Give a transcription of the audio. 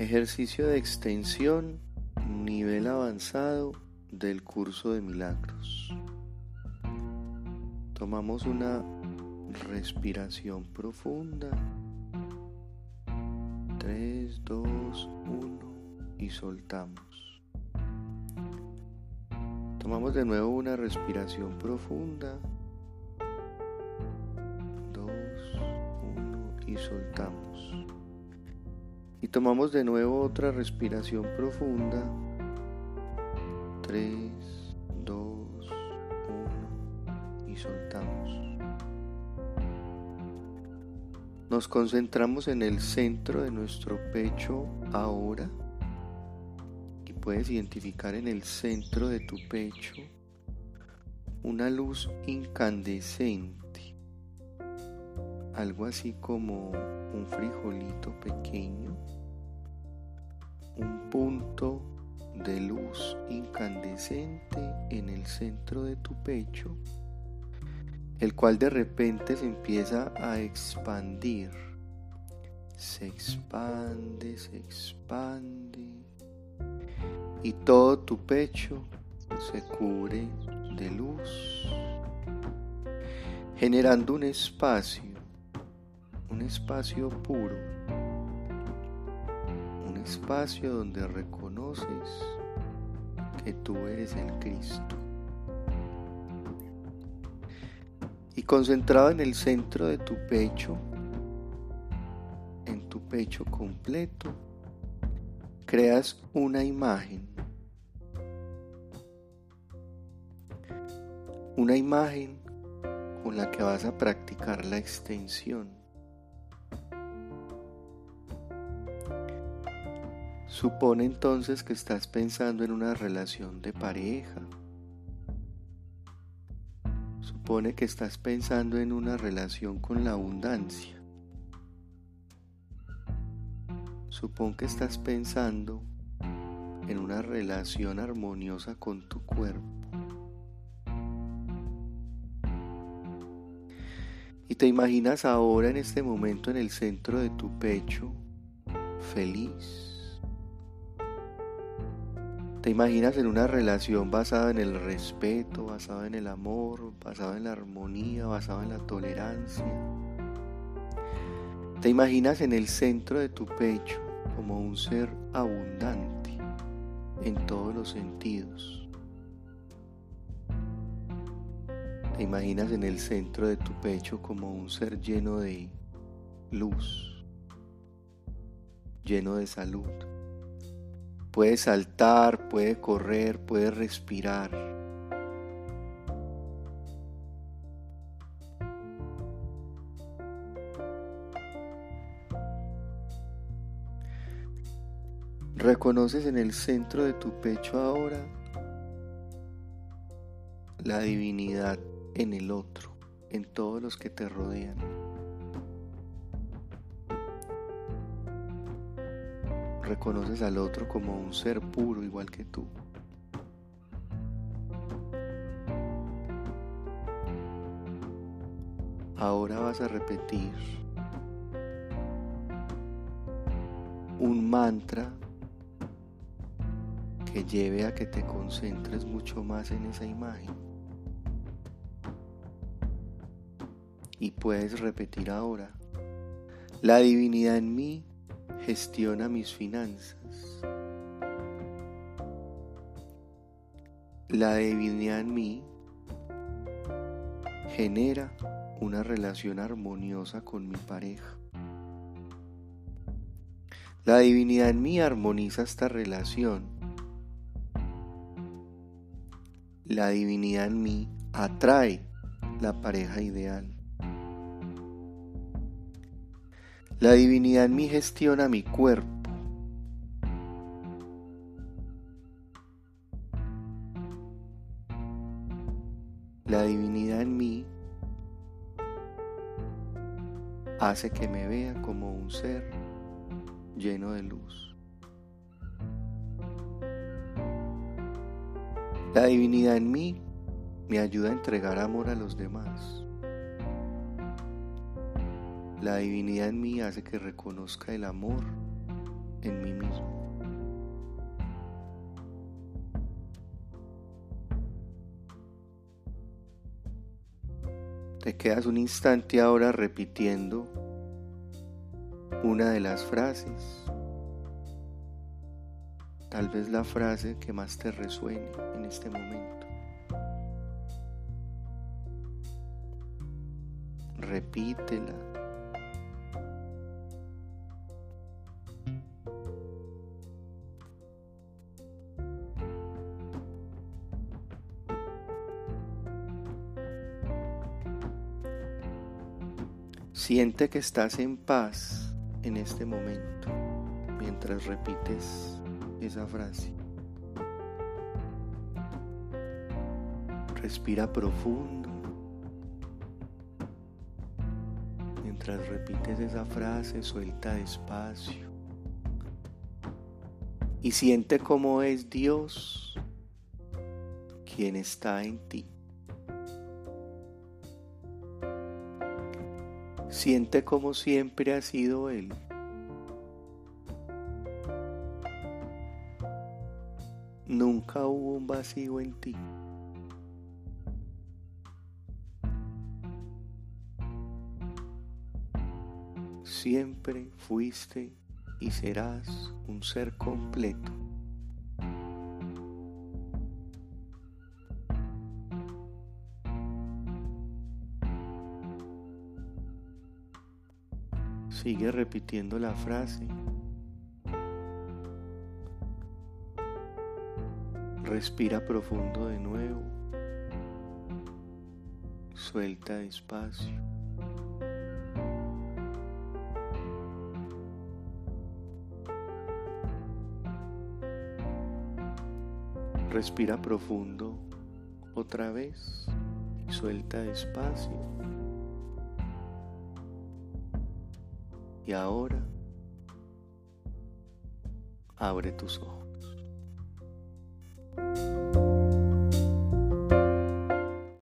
Ejercicio de extensión, nivel avanzado del curso de milagros. Tomamos una respiración profunda. 3, 2, 1 y soltamos. Tomamos de nuevo una respiración profunda. 2, 1 y soltamos. Y tomamos de nuevo otra respiración profunda. 3, 2, 1 y soltamos. Nos concentramos en el centro de nuestro pecho ahora y puedes identificar en el centro de tu pecho una luz incandescente, algo así como un frijolito pequeño, un punto de luz incandescente en el centro de tu pecho, el cual de repente se empieza a expandir. Se expande, se expande y todo tu pecho se cubre de luz, generando un espacio, un espacio puro, un espacio donde reconoces que tú eres el Cristo. Y concentrado en el centro de tu pecho, en tu pecho completo, creas una imagen. Una imagen con la que vas a practicar la extensión. Supone entonces que estás pensando en una relación de pareja. Supone que estás pensando en una relación con la abundancia. Supón que estás pensando en una relación armoniosa con tu cuerpo. Y te imaginas ahora en este momento en el centro de tu pecho, feliz te imaginas en una relación basada en el respeto, basada en el amor, basada en la armonía, basada en la tolerancia. Te imaginas en el centro de tu pecho como un ser abundante en todos los sentidos. Te imaginas en el centro de tu pecho como un ser lleno de luz, lleno de salud. Puede saltar, puede correr, puede respirar. Reconoces en el centro de tu pecho ahora la divinidad en el otro, en todos los que te rodean. Reconoces al otro como un ser puro igual que tú. Ahora vas a repetir un mantra que lleve a que te concentres mucho más en esa imagen. Y puedes repetir ahora, la divinidad en mí gestiona mis finanzas. La divinidad en mí genera una relación armoniosa con mi pareja. La divinidad en mí armoniza esta relación. La divinidad en mí atrae la pareja ideal. La divinidad en mí gestiona mi cuerpo. La divinidad en mí hace que me vea como un ser lleno de luz. La divinidad en mí me ayuda a entregar amor a los demás. La divinidad en mí hace que reconozca el amor en mí mismo. Te quedas un instante ahora repitiendo una de las frases, tal vez la frase que más te resuene en este momento. Repítela. Siente que estás en paz en este momento mientras repites esa frase. Respira profundo mientras repites esa frase, suelta despacio y siente cómo es Dios quien está en ti. Siente como siempre ha sido Él. Nunca hubo un vacío en ti. Siempre fuiste y serás un ser completo. Sigue repitiendo la frase. Respira profundo de nuevo. Suelta despacio. Respira profundo otra vez suelta despacio. Y ahora abre tus ojos.